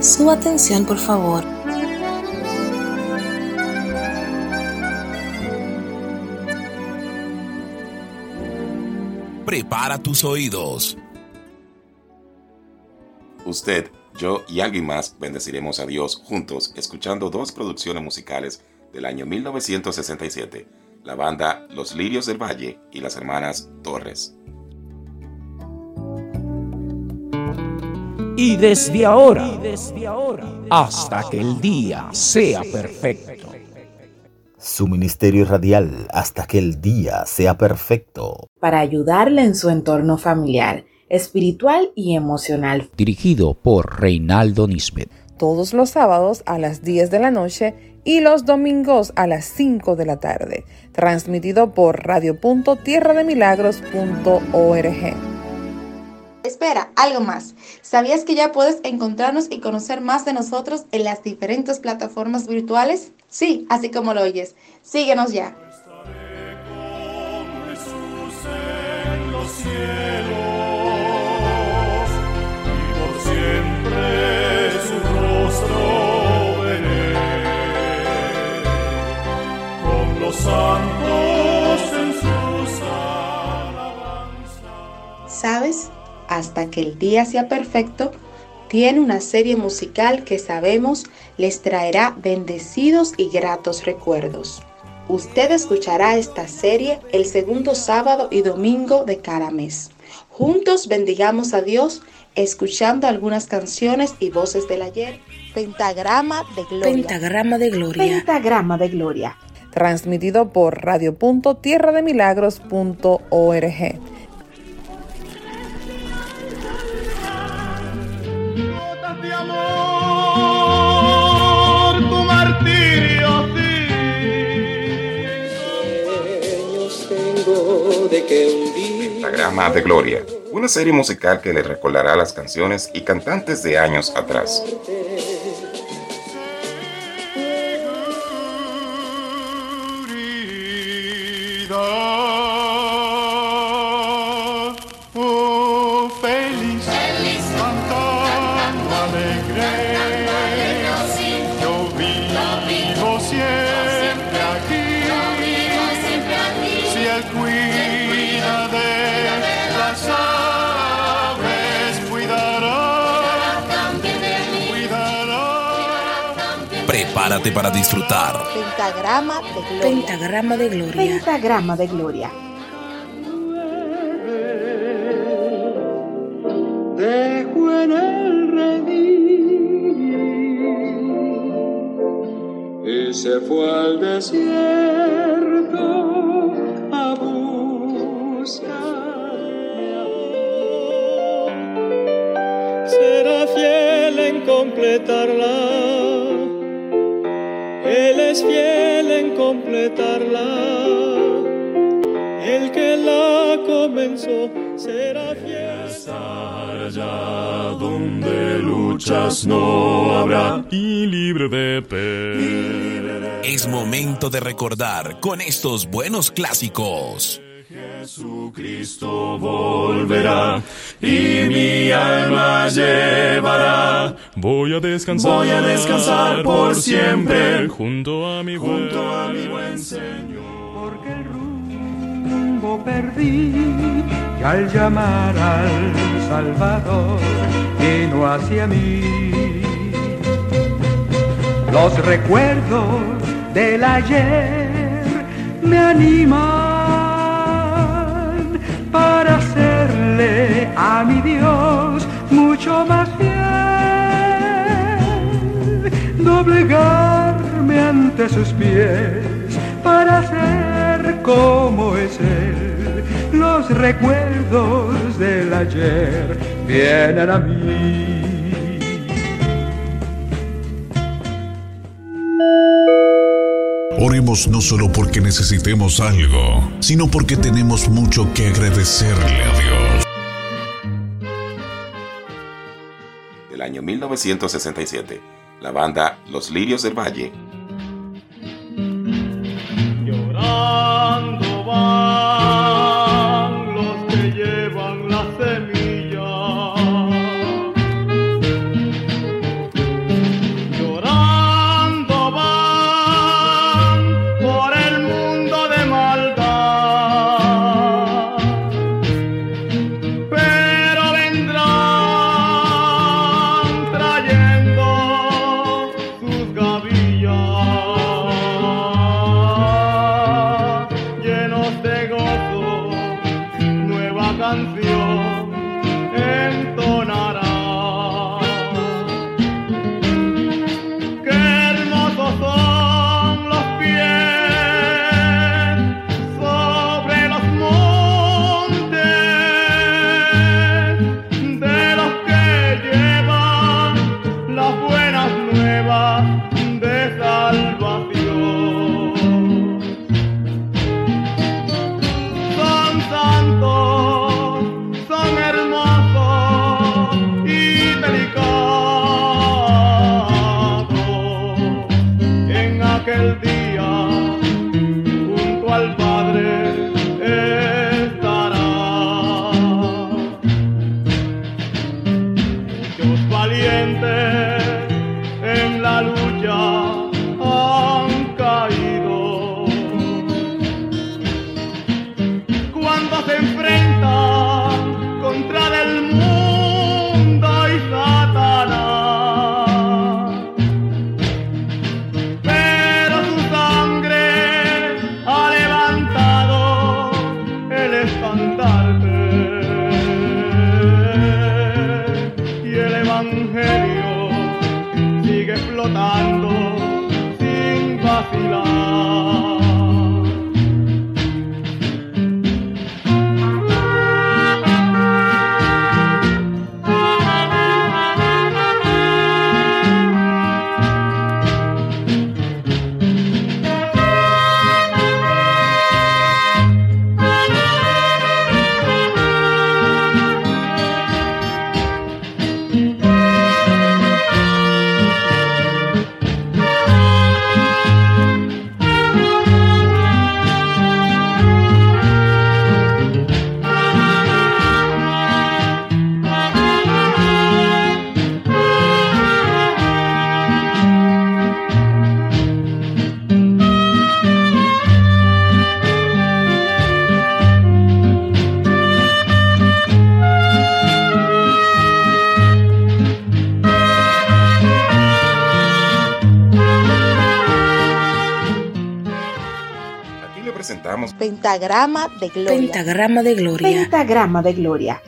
Su atención, por favor. Prepara tus oídos. Usted, yo y alguien más bendeciremos a Dios juntos escuchando dos producciones musicales del año 1967, la banda Los Lirios del Valle y las hermanas Torres. Y desde ahora, y desde ahora hasta que el día sea perfecto. Su ministerio radial hasta que el día sea perfecto. Para ayudarle en su entorno familiar, espiritual y emocional. Dirigido por Reinaldo Nisbet. Todos los sábados a las 10 de la noche y los domingos a las 5 de la tarde. Transmitido por radio.tierrademilagros.org. Espera, algo más. ¿Sabías que ya puedes encontrarnos y conocer más de nosotros en las diferentes plataformas virtuales? Sí, así como lo oyes. Síguenos ya. ¿Sabes? Hasta que el día sea perfecto, tiene una serie musical que sabemos les traerá bendecidos y gratos recuerdos. Usted escuchará esta serie el segundo sábado y domingo de cada mes. Juntos bendigamos a Dios escuchando algunas canciones y voces del ayer. Pentagrama de Gloria. Pentagrama de Gloria. Pentagrama de Gloria. Transmitido por radio.tierrademilagros.org. Pentagrama de Gloria, una serie musical que le recordará las canciones y cantantes de años atrás. Prepárate para disfrutar. Pentagrama de Gloria. Pentagrama de Gloria. Pentagrama de Gloria. Dejo en el redil y se fue al desierto luchas no habrá y libre de pena. Es momento de recordar con estos buenos clásicos. Jesucristo volverá y mi alma llevará. Voy a descansar, voy a descansar por siempre junto a mi buen, junto a mi buen Señor. Perdí y al llamar al Salvador vino hacia mí. Los recuerdos del ayer me animan para hacerle a mi Dios mucho más fiel, doblegarme ante sus pies para ser como es Él. Los recuerdos del ayer vienen a mí. Oremos no solo porque necesitemos algo, sino porque tenemos mucho que agradecerle a Dios. Del año 1967, la banda Los Lirios del Valle Llorando far. pentagrama de gloria. Pentagrama de gloria. Pentagrama de gloria.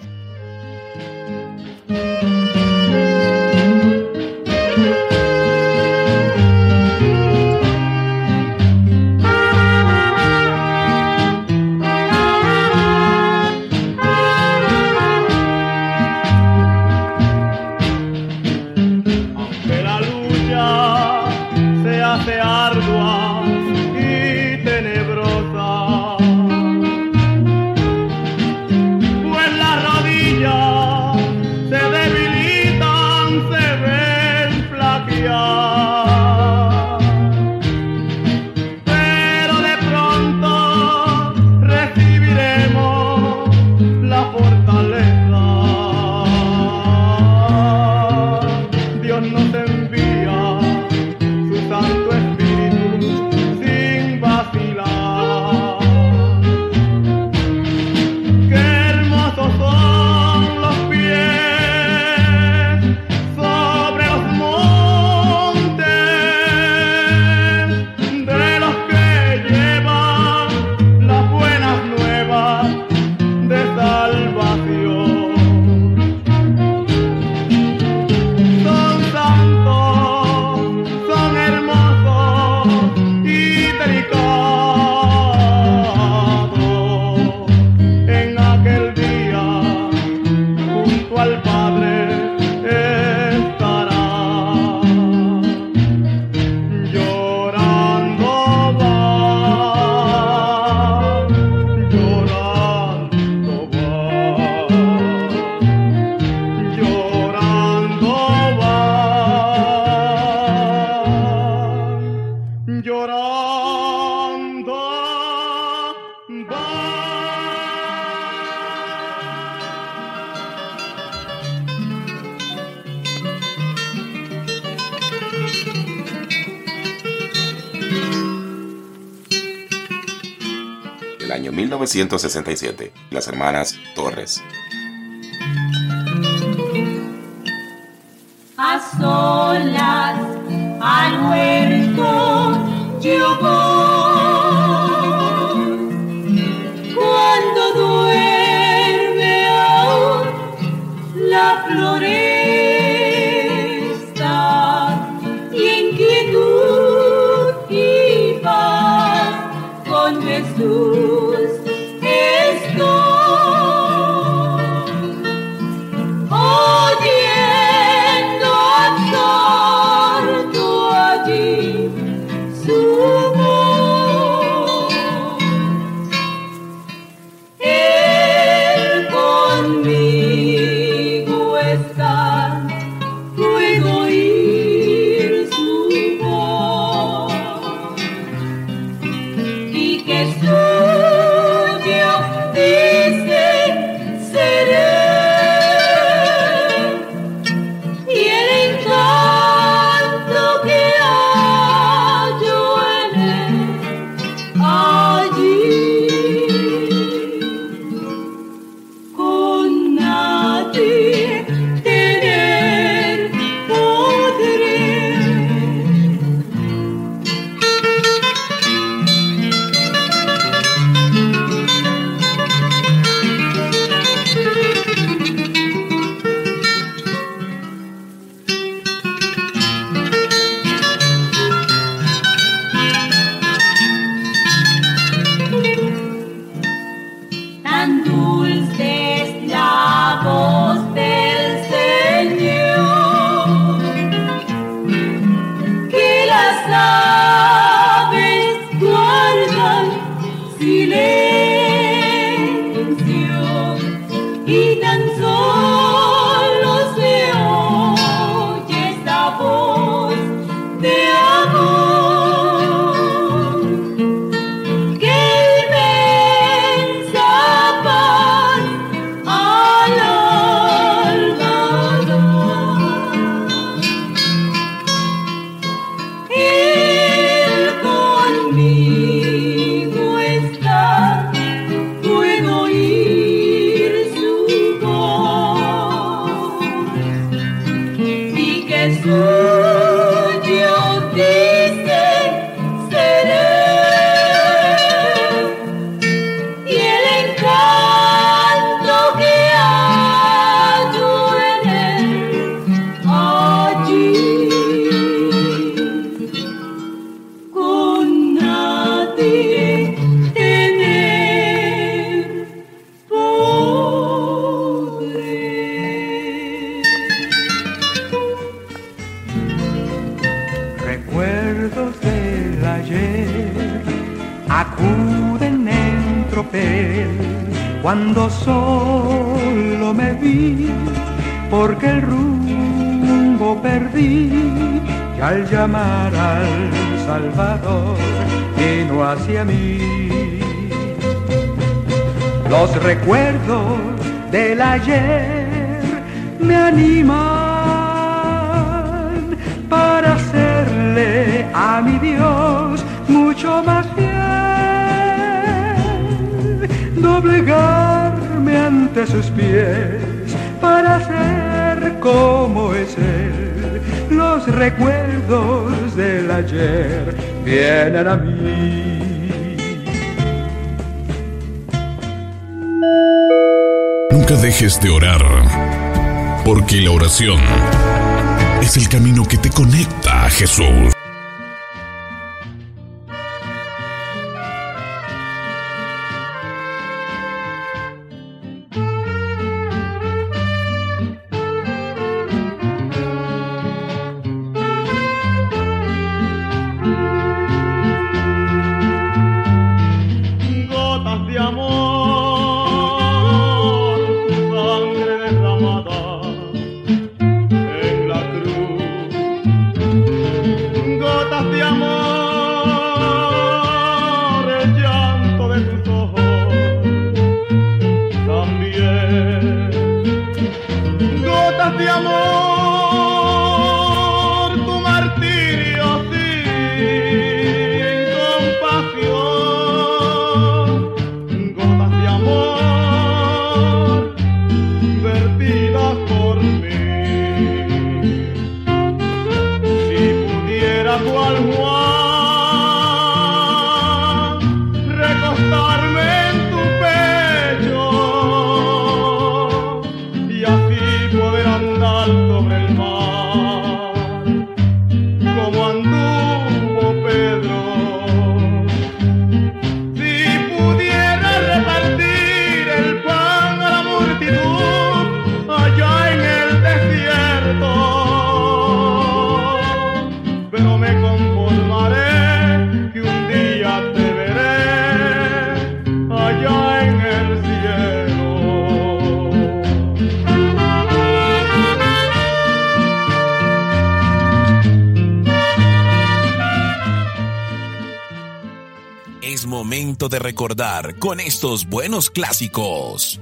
167, las hermanas Torres. Nunca dejes de orar, porque la oración es el camino que te conecta a Jesús. con estos buenos clásicos.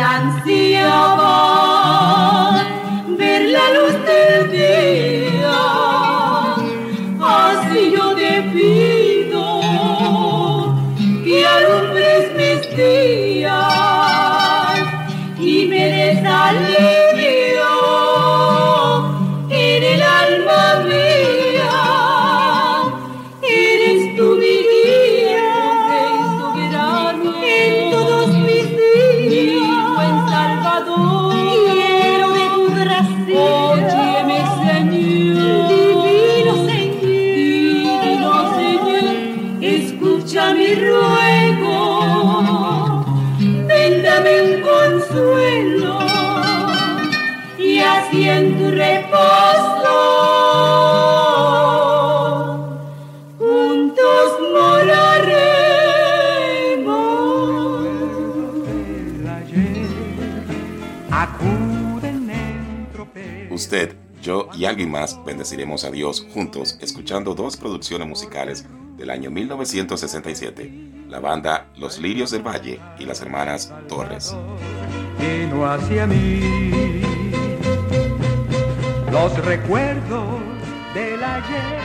Brian alguien más, bendeciremos a Dios juntos escuchando dos producciones musicales del año 1967, la banda Los Lirios del Valle y las hermanas Torres. Los recuerdos del ayer.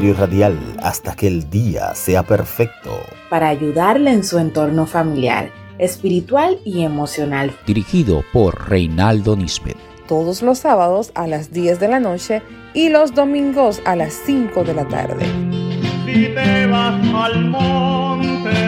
Radial hasta que el día sea perfecto. Para ayudarle en su entorno familiar, espiritual y emocional. Dirigido por Reinaldo Nisbet. Todos los sábados a las 10 de la noche y los domingos a las 5 de la tarde. Si te vas al monte,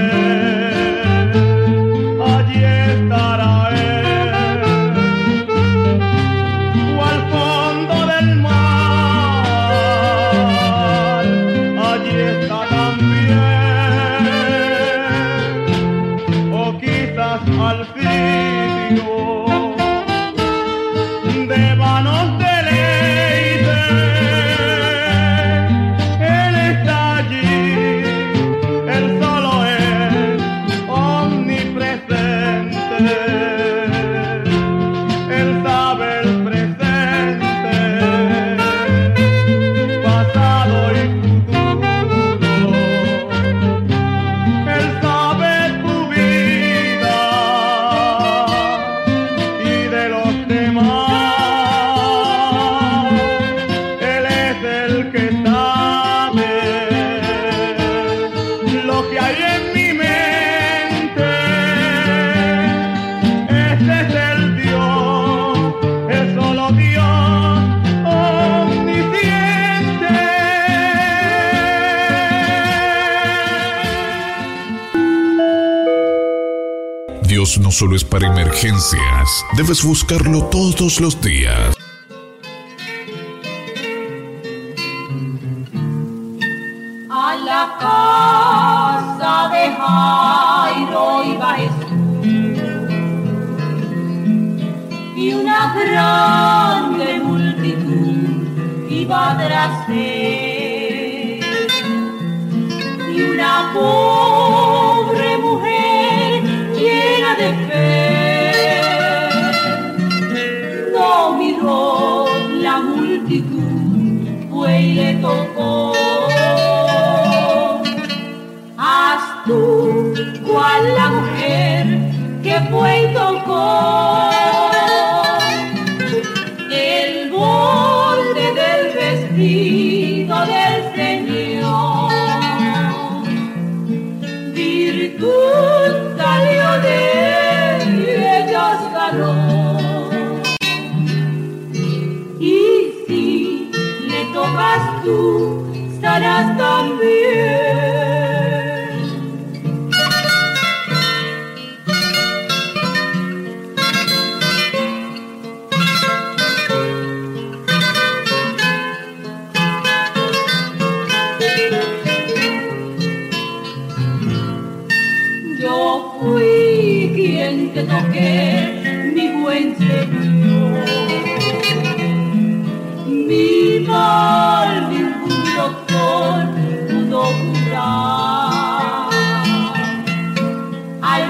Dios no solo es para emergencias, debes buscarlo todos los días.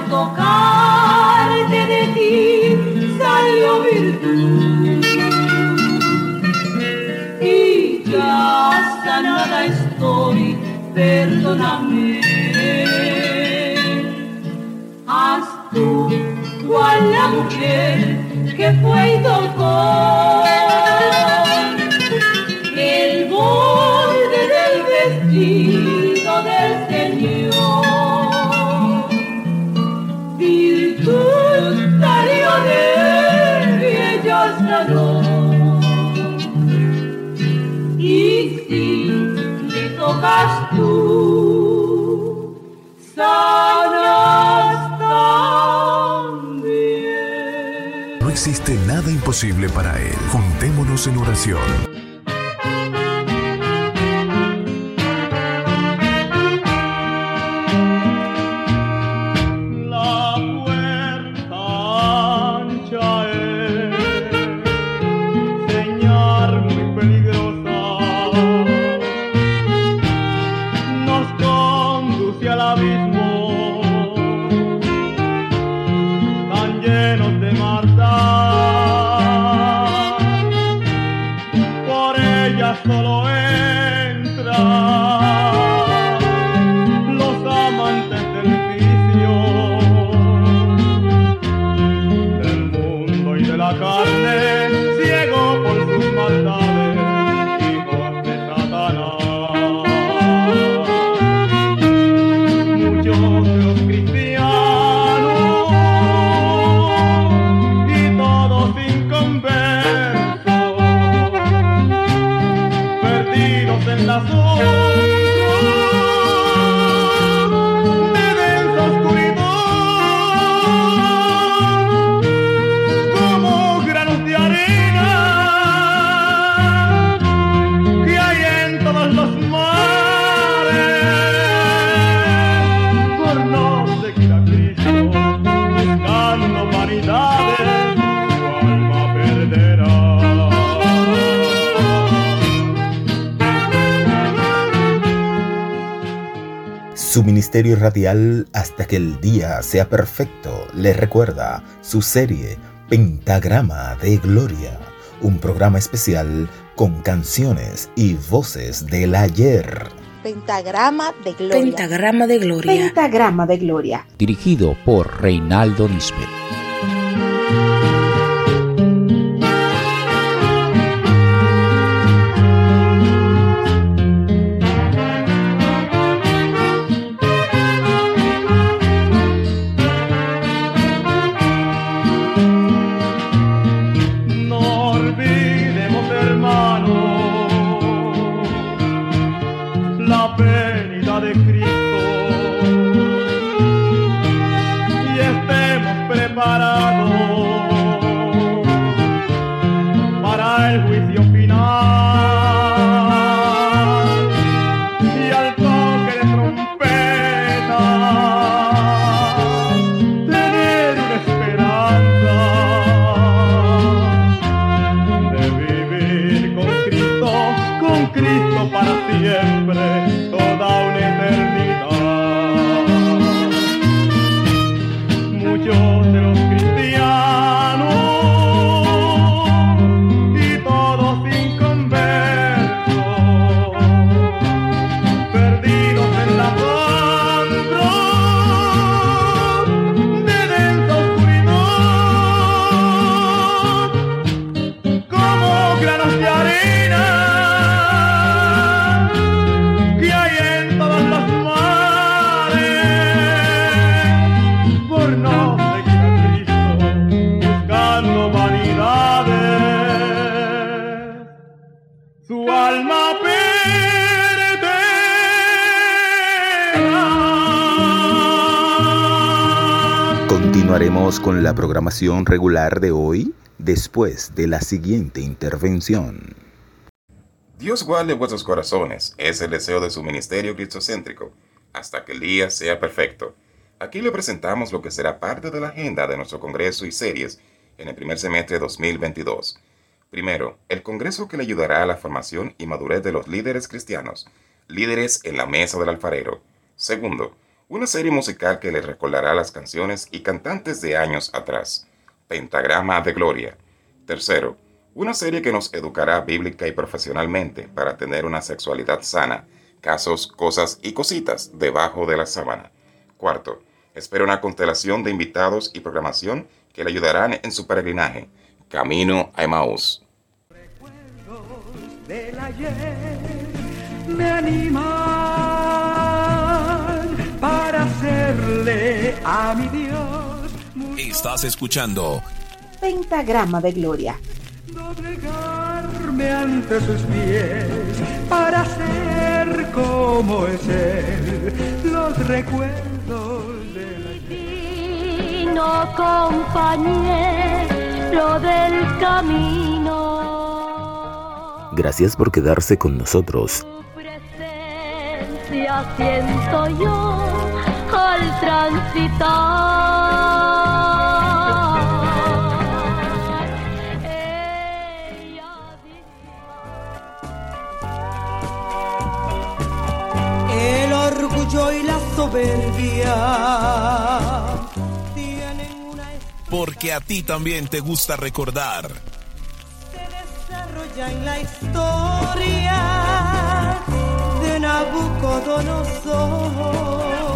tocarte de ti salió virtud. Y ya sanada estoy, perdóname. Haz tú cual la mujer que fue y tocó. posible para Él. Juntémonos en oración. Radial hasta que el día sea perfecto le recuerda su serie Pentagrama de Gloria, un programa especial con canciones y voces del ayer. Pentagrama de Gloria. Pentagrama de Gloria. Pentagrama de Gloria. Dirigido por Reinaldo Nisbet. Regular de hoy después de la siguiente intervención. Dios guarde vuestros corazones, es el deseo de su ministerio cristocéntrico, hasta que el día sea perfecto. Aquí le presentamos lo que será parte de la agenda de nuestro congreso y series en el primer semestre de 2022. Primero, el congreso que le ayudará a la formación y madurez de los líderes cristianos, líderes en la mesa del alfarero. Segundo, una serie musical que le recordará las canciones y cantantes de años atrás, Pentagrama de Gloria. Tercero, una serie que nos educará bíblica y profesionalmente para tener una sexualidad sana, casos, cosas y cositas debajo de la sábana. Cuarto, espera una constelación de invitados y programación que le ayudarán en su peregrinaje, Camino a Emaús. del ayer me a mi Dios Estás escuchando Pentagrama de Gloria. doblegarme ante sus pies para ser como es él los recuerdos del Divino compañero del camino. Gracias por quedarse con nosotros. Si siento yo al transitar. El orgullo y la soberbia tienen una porque a ti también te gusta recordar. desarrolla en la historia de Nabucodonosor.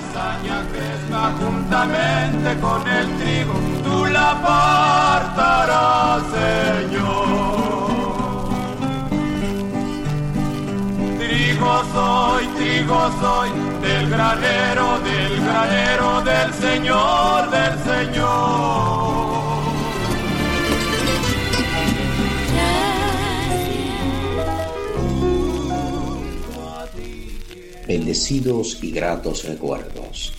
cizaña crezca juntamente con el trigo, tú la apartarás, Señor. Trigo soy, trigo soy, del granero, del granero, del Señor, del Señor. bendecidos y gratos recuerdos.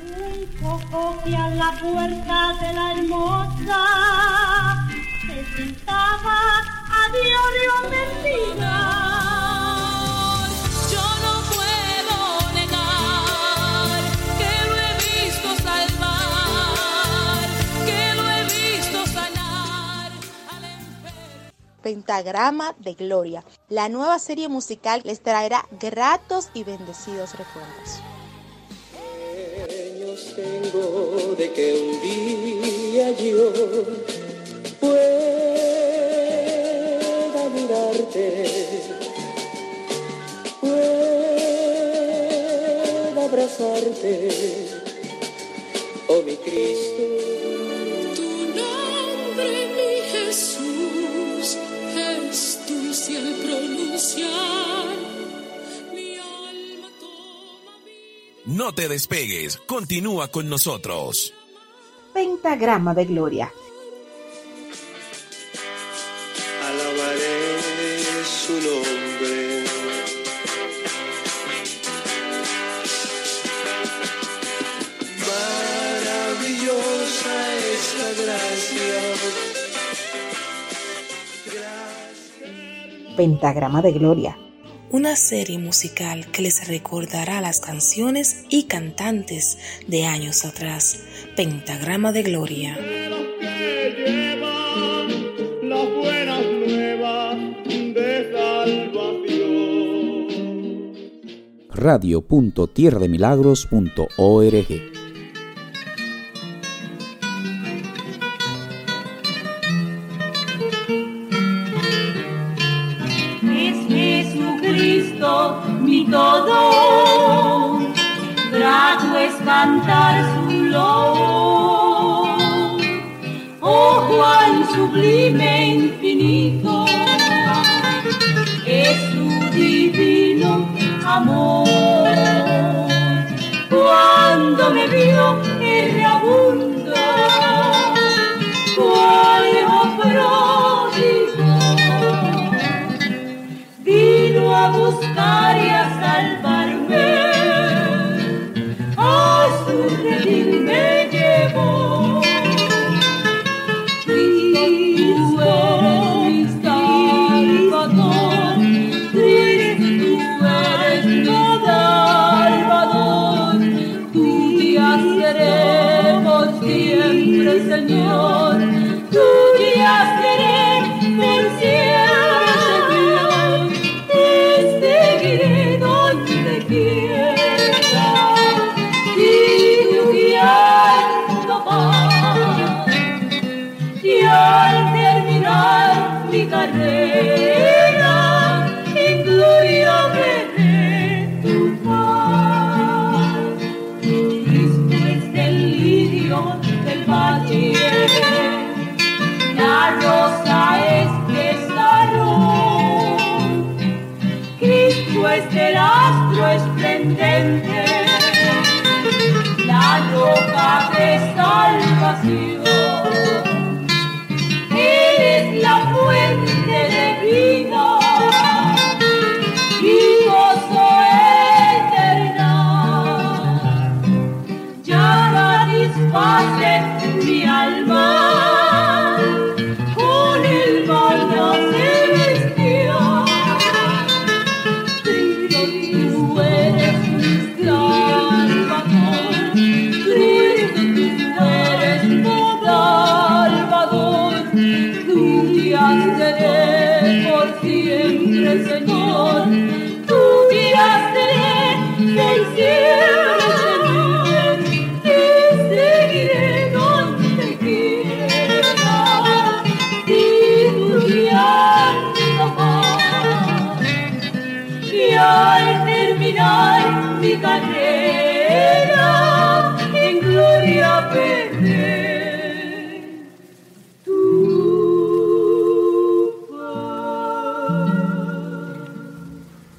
Un cojo la puerta de la hermosa se sentaba a diario vecina. Pentagrama de Gloria. La nueva serie musical les traerá gratos y bendecidos recuerdos. Tengo de que un día yo pueda mirarte, pueda abrazarte, oh mi Cristo. Tu nombre, mi Jesús. No te despegues, continúa con nosotros. Pentagrama de Gloria. Alabaré su nombre. Pentagrama de Gloria. Una serie musical que les recordará las canciones y cantantes de años atrás. Pentagrama de Gloria.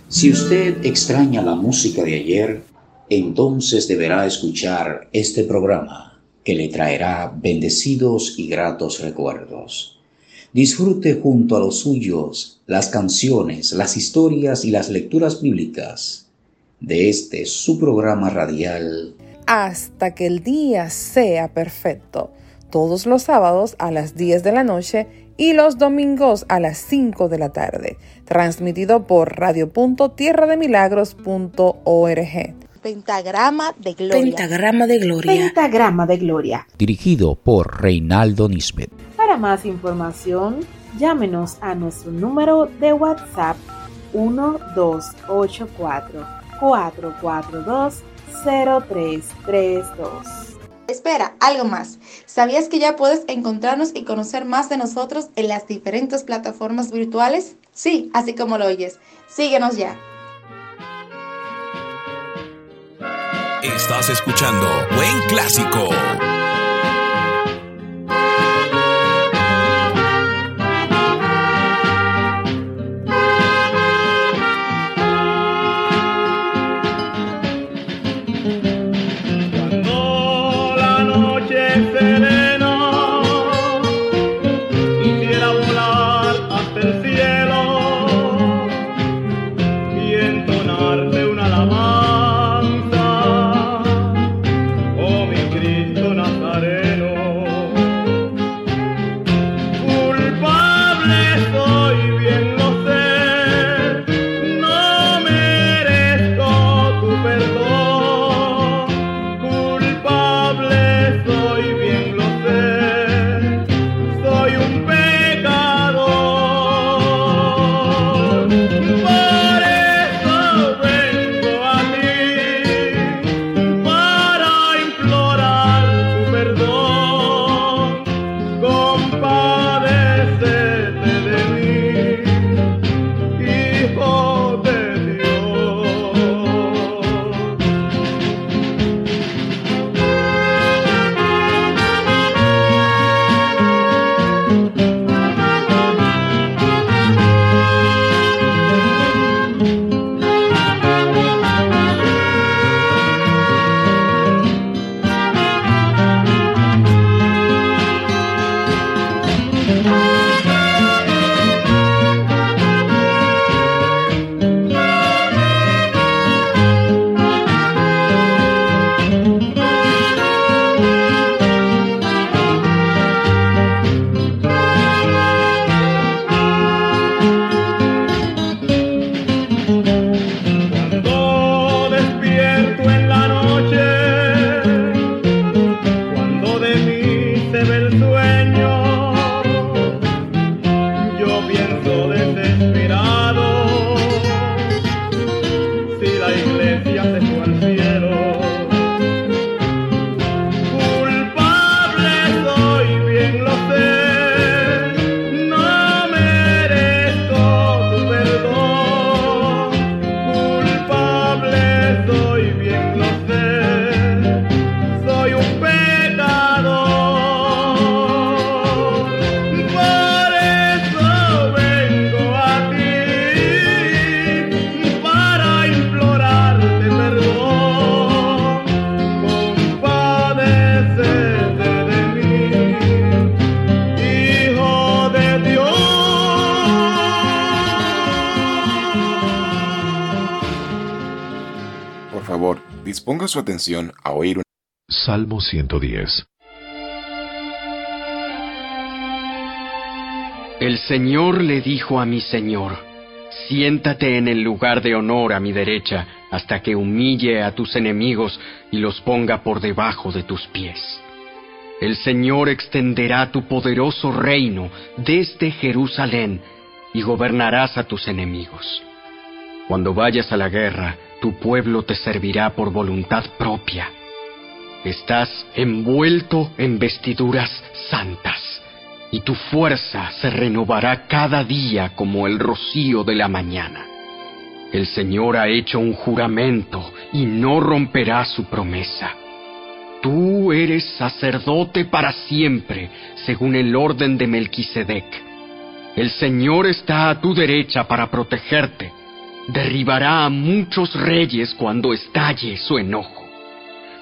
Si usted extraña la música de ayer, entonces deberá escuchar este programa que le traerá bendecidos y gratos recuerdos. Disfrute junto a los suyos las canciones, las historias y las lecturas bíblicas de este su programa radial. Hasta que el día sea perfecto, todos los sábados a las 10 de la noche y los domingos a las 5 de la tarde, transmitido por radio.tierrademilagros.org. Pentagrama de Gloria. Pentagrama de Gloria. Pentagrama de Gloria. Dirigido por Reinaldo Nisbet. Para más información, llámenos a nuestro número de WhatsApp 1284 442 0332. Espera, algo más. ¿Sabías que ya puedes encontrarnos y conocer más de nosotros en las diferentes plataformas virtuales? Sí, así como lo oyes. Síguenos ya. Estás escuchando Buen Clásico. Su atención a oír un... Salmo 110. El Señor le dijo a mi Señor, siéntate en el lugar de honor a mi derecha hasta que humille a tus enemigos y los ponga por debajo de tus pies. El Señor extenderá tu poderoso reino desde Jerusalén y gobernarás a tus enemigos. Cuando vayas a la guerra, tu pueblo te servirá por voluntad propia. Estás envuelto en vestiduras santas, y tu fuerza se renovará cada día como el rocío de la mañana. El Señor ha hecho un juramento y no romperá su promesa. Tú eres sacerdote para siempre, según el orden de Melquisedec. El Señor está a tu derecha para protegerte, Derribará a muchos reyes cuando estalle su enojo.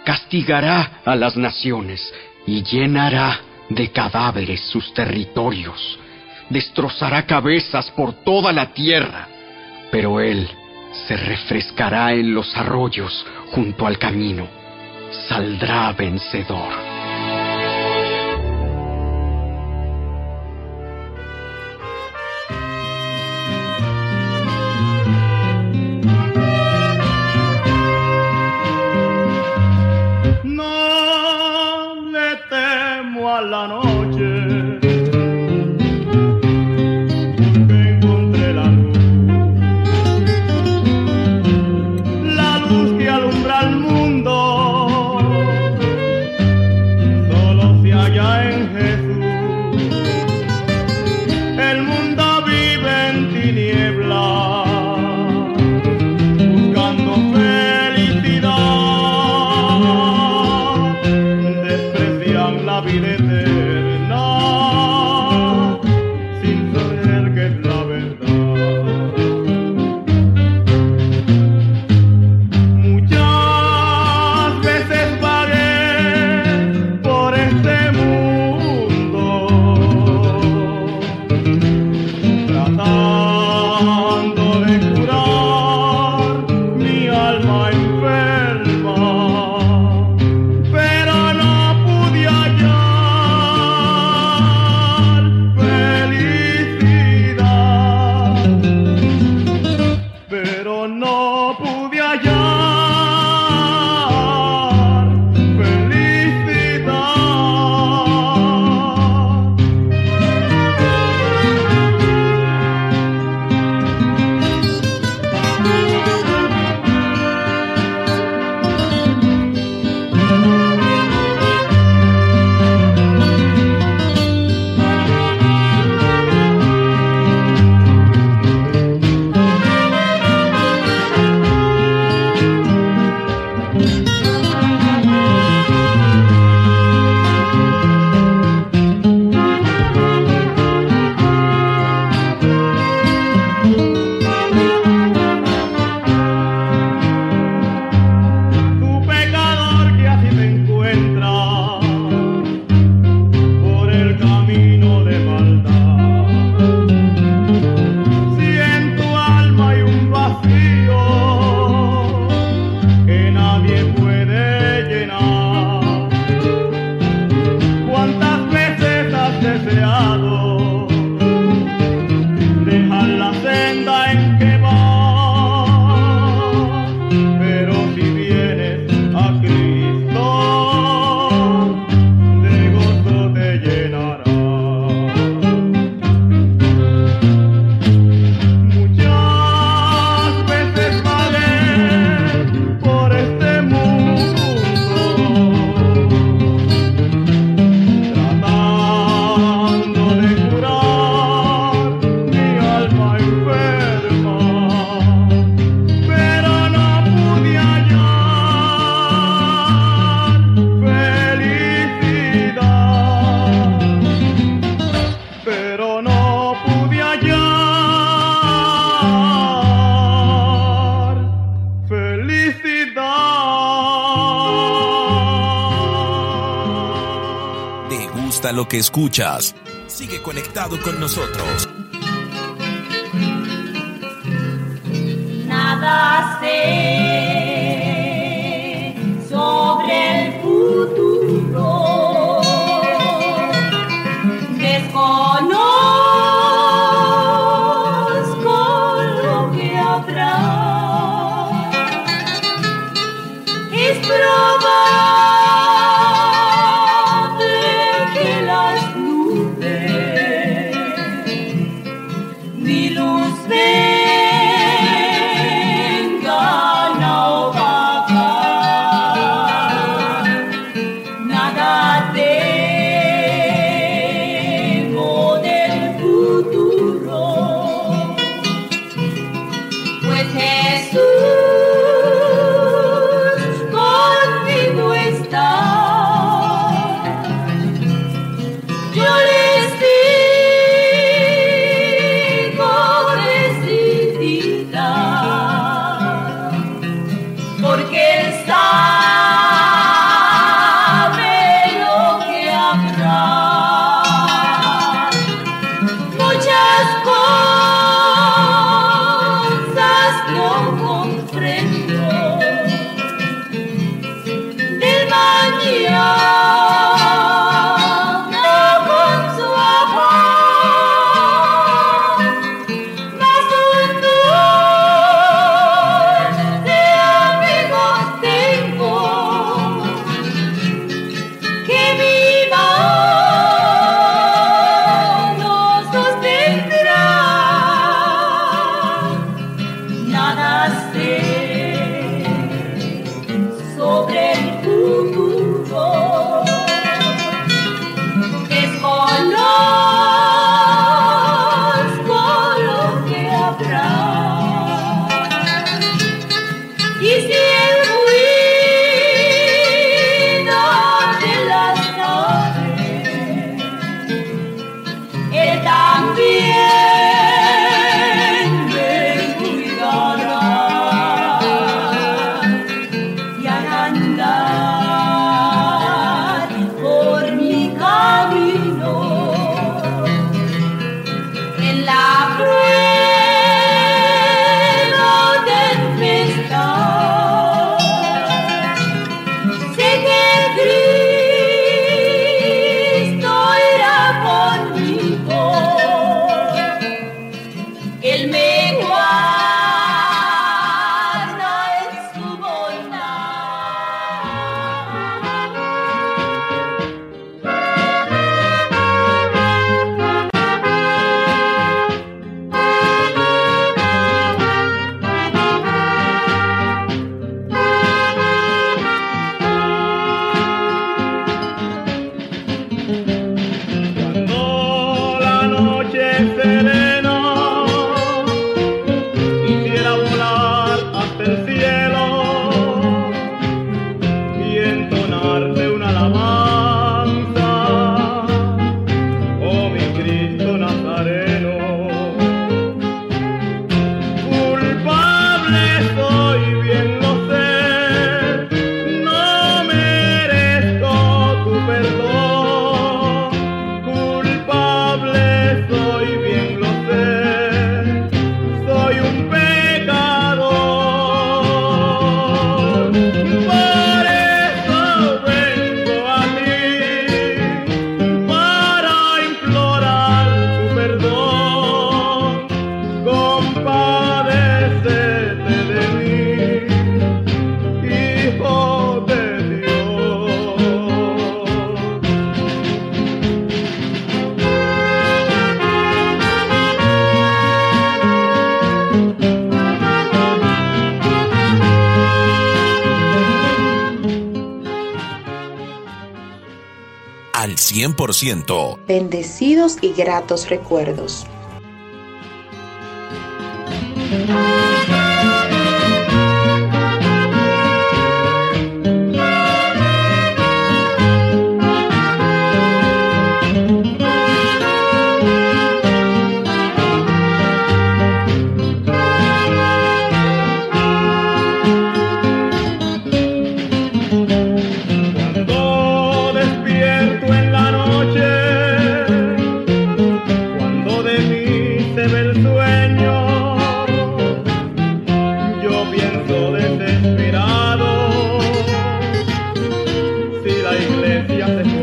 Castigará a las naciones y llenará de cadáveres sus territorios. Destrozará cabezas por toda la tierra. Pero él se refrescará en los arroyos junto al camino. Saldrá vencedor. gusta lo que escuchas, sigue conectado con nosotros. Nada sé. darte una alabanza. 100%. Bendecidos y gratos recuerdos. La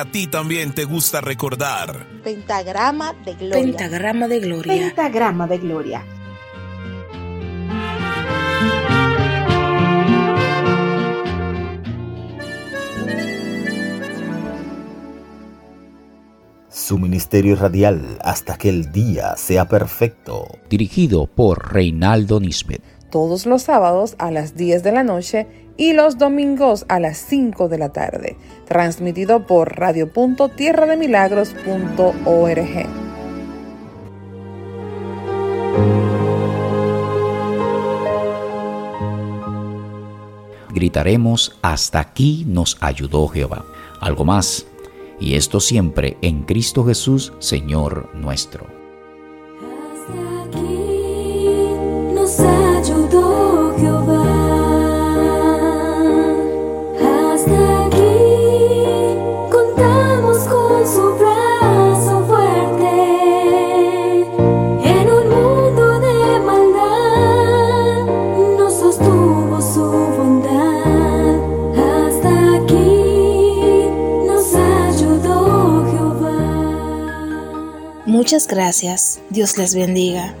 a ti también te gusta recordar. Pentagrama de gloria. Pentagrama de gloria. Pentagrama de gloria. Su ministerio radial hasta que el día sea perfecto. Dirigido por Reinaldo Nisbet. Todos los sábados a las 10 de la noche y los domingos a las 5 de la tarde. Transmitido por radio.tierrademilagros.org. Gritaremos, hasta aquí nos ayudó Jehová. Algo más. Y esto siempre en Cristo Jesús, Señor nuestro. Muchas gracias. Dios les bendiga.